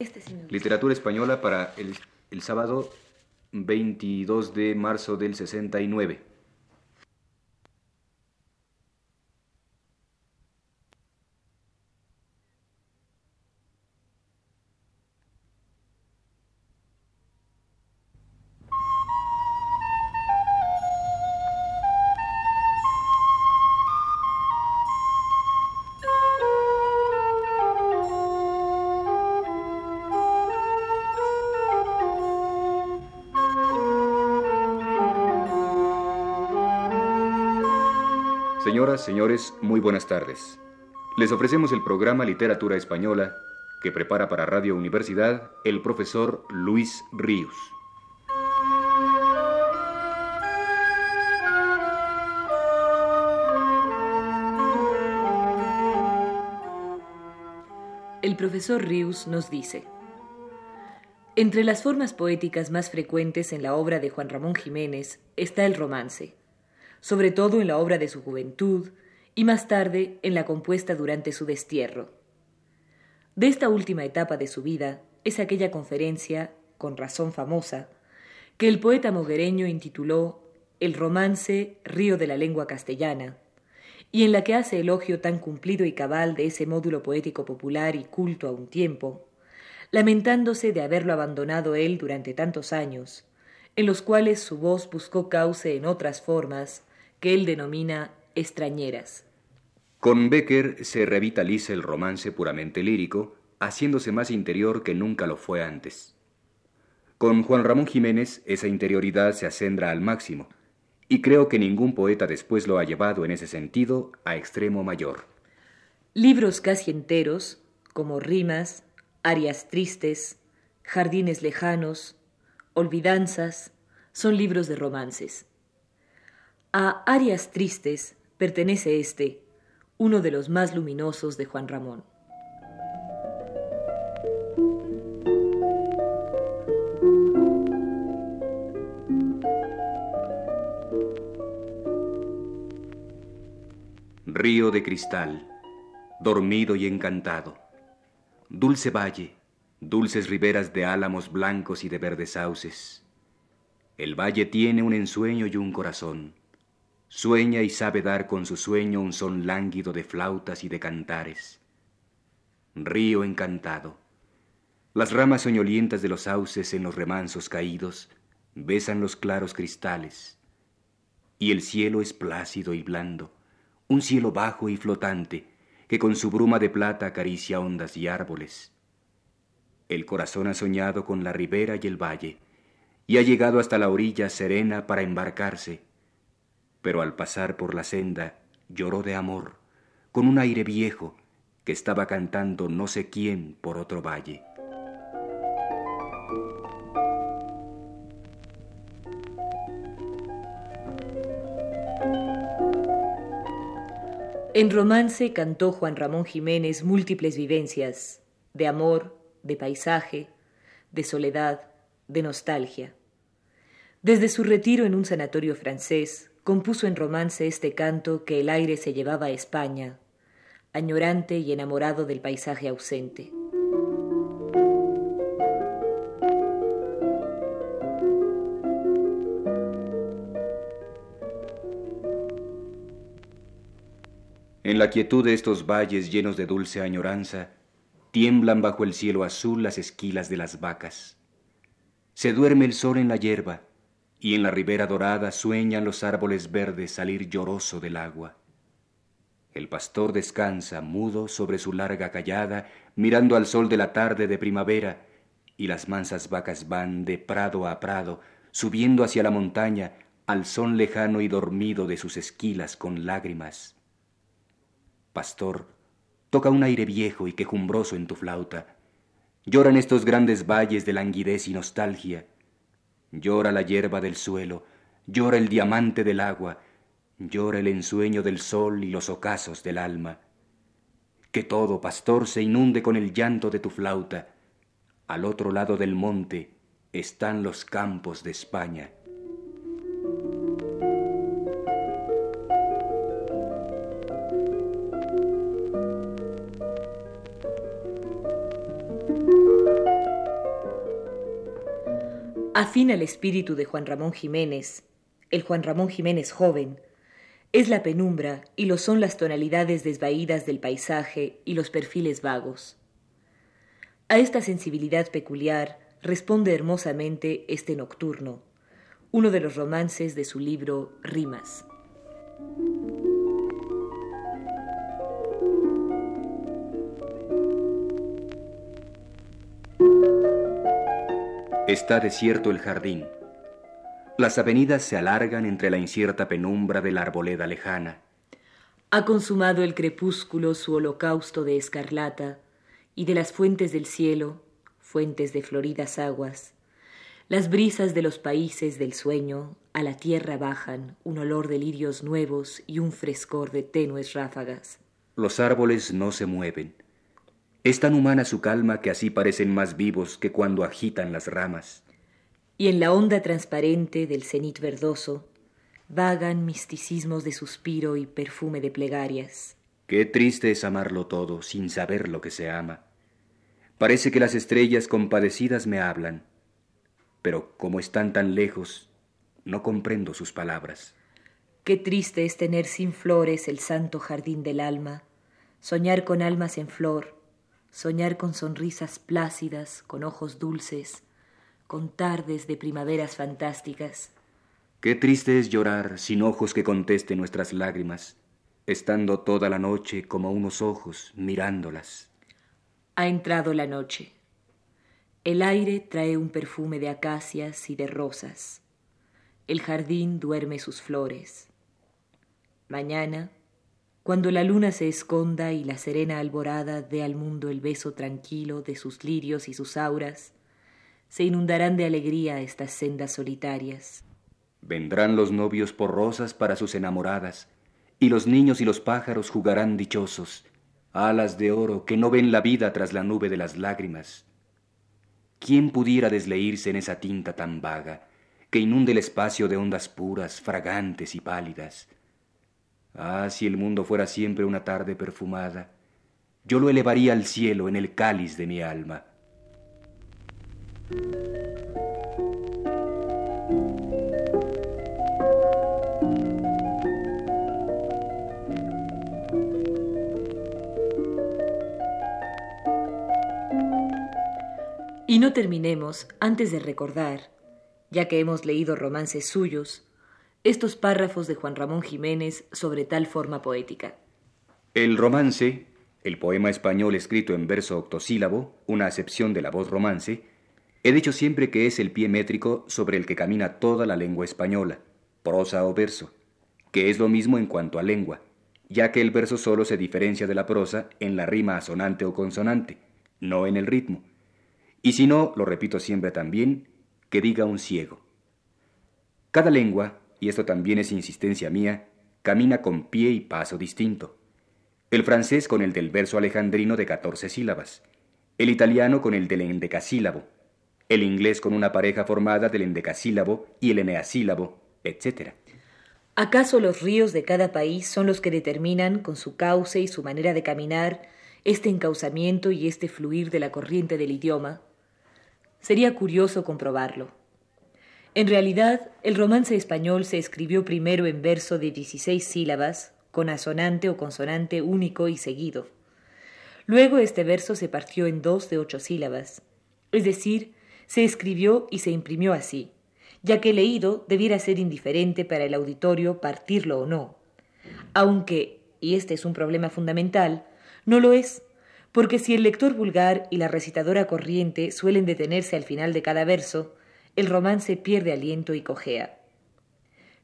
Este. Literatura española para el, el sábado 22 de marzo del 69. Señoras, señores, muy buenas tardes. Les ofrecemos el programa Literatura Española que prepara para Radio Universidad el profesor Luis Ríos. El profesor Rius nos dice, entre las formas poéticas más frecuentes en la obra de Juan Ramón Jiménez está el romance, sobre todo en la obra de su juventud y más tarde en la compuesta durante su destierro. De esta última etapa de su vida es aquella conferencia, con razón famosa, que el poeta moguereño intituló El romance Río de la lengua castellana, y en la que hace elogio tan cumplido y cabal de ese módulo poético popular y culto a un tiempo, lamentándose de haberlo abandonado él durante tantos años, en los cuales su voz buscó cauce en otras formas que él denomina extrañeras. Con Becker se revitaliza el romance puramente lírico, haciéndose más interior que nunca lo fue antes. Con Juan Ramón Jiménez esa interioridad se acendra al máximo, y creo que ningún poeta después lo ha llevado en ese sentido a extremo mayor. Libros casi enteros, como Rimas, Arias Tristes, Jardines Lejanos, Olvidanzas, son libros de romances. A Arias Tristes pertenece este, uno de los más luminosos de Juan Ramón. Río de cristal, dormido y encantado. Dulce valle, dulces riberas de álamos blancos y de verdes sauces. El valle tiene un ensueño y un corazón. Sueña y sabe dar con su sueño un son lánguido de flautas y de cantares. Río encantado. Las ramas soñolientas de los sauces en los remansos caídos besan los claros cristales. Y el cielo es plácido y blando un cielo bajo y flotante que con su bruma de plata acaricia ondas y árboles. El corazón ha soñado con la ribera y el valle, y ha llegado hasta la orilla serena para embarcarse, pero al pasar por la senda lloró de amor, con un aire viejo que estaba cantando no sé quién por otro valle. En romance cantó Juan Ramón Jiménez múltiples vivencias, de amor, de paisaje, de soledad, de nostalgia. Desde su retiro en un sanatorio francés, compuso en romance este canto que el aire se llevaba a España, añorante y enamorado del paisaje ausente. En la quietud de estos valles llenos de dulce añoranza, tiemblan bajo el cielo azul las esquilas de las vacas. Se duerme el sol en la hierba, y en la ribera dorada sueñan los árboles verdes salir lloroso del agua. El pastor descansa, mudo, sobre su larga callada, mirando al sol de la tarde de primavera, y las mansas vacas van de prado a prado, subiendo hacia la montaña, al son lejano y dormido de sus esquilas con lágrimas. Pastor, toca un aire viejo y quejumbroso en tu flauta. Lloran estos grandes valles de languidez y nostalgia. Llora la hierba del suelo, llora el diamante del agua, llora el ensueño del sol y los ocasos del alma. Que todo, pastor, se inunde con el llanto de tu flauta. Al otro lado del monte están los campos de España. Afín al espíritu de Juan Ramón Jiménez, el Juan Ramón Jiménez joven, es la penumbra y lo son las tonalidades desvaídas del paisaje y los perfiles vagos. A esta sensibilidad peculiar responde hermosamente este nocturno, uno de los romances de su libro Rimas. Está desierto el jardín. Las avenidas se alargan entre la incierta penumbra de la arboleda lejana. Ha consumado el crepúsculo su holocausto de escarlata, y de las fuentes del cielo, fuentes de floridas aguas, las brisas de los países del sueño a la tierra bajan un olor de lirios nuevos y un frescor de tenues ráfagas. Los árboles no se mueven es tan humana su calma que así parecen más vivos que cuando agitan las ramas. Y en la onda transparente del cenit verdoso vagan misticismos de suspiro y perfume de plegarias. Qué triste es amarlo todo sin saber lo que se ama. Parece que las estrellas compadecidas me hablan, pero como están tan lejos, no comprendo sus palabras. Qué triste es tener sin flores el santo jardín del alma, soñar con almas en flor, soñar con sonrisas plácidas, con ojos dulces, con tardes de primaveras fantásticas. Qué triste es llorar sin ojos que contesten nuestras lágrimas, estando toda la noche como unos ojos mirándolas. Ha entrado la noche. El aire trae un perfume de acacias y de rosas. El jardín duerme sus flores. Mañana cuando la luna se esconda y la serena alborada dé al mundo el beso tranquilo de sus lirios y sus auras, se inundarán de alegría estas sendas solitarias. Vendrán los novios por rosas para sus enamoradas, y los niños y los pájaros jugarán dichosos, alas de oro que no ven la vida tras la nube de las lágrimas. ¿Quién pudiera desleírse en esa tinta tan vaga, que inunde el espacio de ondas puras, fragantes y pálidas? Ah, si el mundo fuera siempre una tarde perfumada, yo lo elevaría al cielo en el cáliz de mi alma. Y no terminemos antes de recordar, ya que hemos leído romances suyos, estos párrafos de Juan Ramón Jiménez sobre tal forma poética. El romance, el poema español escrito en verso octosílabo, una acepción de la voz romance, he dicho siempre que es el pie métrico sobre el que camina toda la lengua española, prosa o verso, que es lo mismo en cuanto a lengua, ya que el verso solo se diferencia de la prosa en la rima asonante o consonante, no en el ritmo. Y si no, lo repito siempre también, que diga un ciego. Cada lengua y esto también es insistencia mía, camina con pie y paso distinto. El francés con el del verso alejandrino de catorce sílabas, el italiano con el del endecasílabo, el inglés con una pareja formada del endecasílabo y el eneasílabo, etc. ¿Acaso los ríos de cada país son los que determinan, con su cauce y su manera de caminar, este encauzamiento y este fluir de la corriente del idioma? Sería curioso comprobarlo. En realidad, el romance español se escribió primero en verso de 16 sílabas, con asonante o consonante único y seguido. Luego este verso se partió en dos de ocho sílabas, es decir, se escribió y se imprimió así, ya que leído debiera ser indiferente para el auditorio partirlo o no. Aunque, y este es un problema fundamental, no lo es, porque si el lector vulgar y la recitadora corriente suelen detenerse al final de cada verso, el romance pierde aliento y cojea.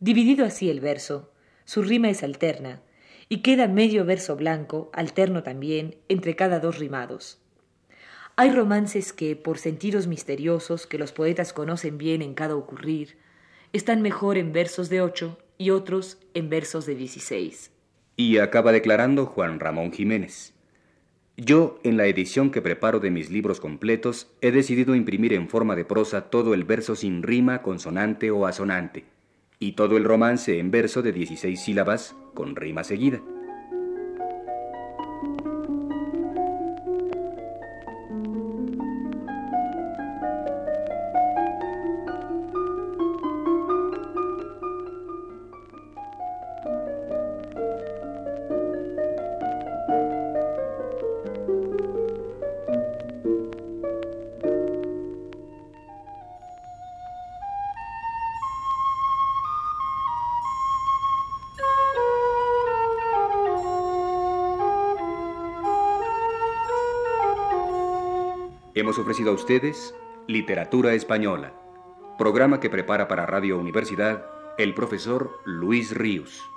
Dividido así el verso, su rima es alterna, y queda medio verso blanco, alterno también, entre cada dos rimados. Hay romances que, por sentidos misteriosos que los poetas conocen bien en cada ocurrir, están mejor en versos de ocho y otros en versos de dieciséis. Y acaba declarando Juan Ramón Jiménez. Yo, en la edición que preparo de mis libros completos, he decidido imprimir en forma de prosa todo el verso sin rima, consonante o asonante, y todo el romance en verso de 16 sílabas con rima seguida. Hemos ofrecido a ustedes Literatura Española, programa que prepara para Radio Universidad el profesor Luis Ríos.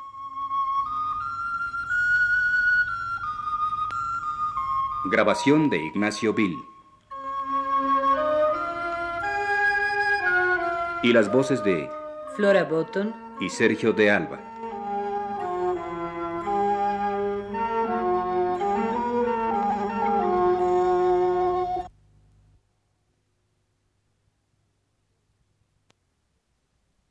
Grabación de Ignacio Bill. Y las voces de Flora Botton y Sergio de Alba.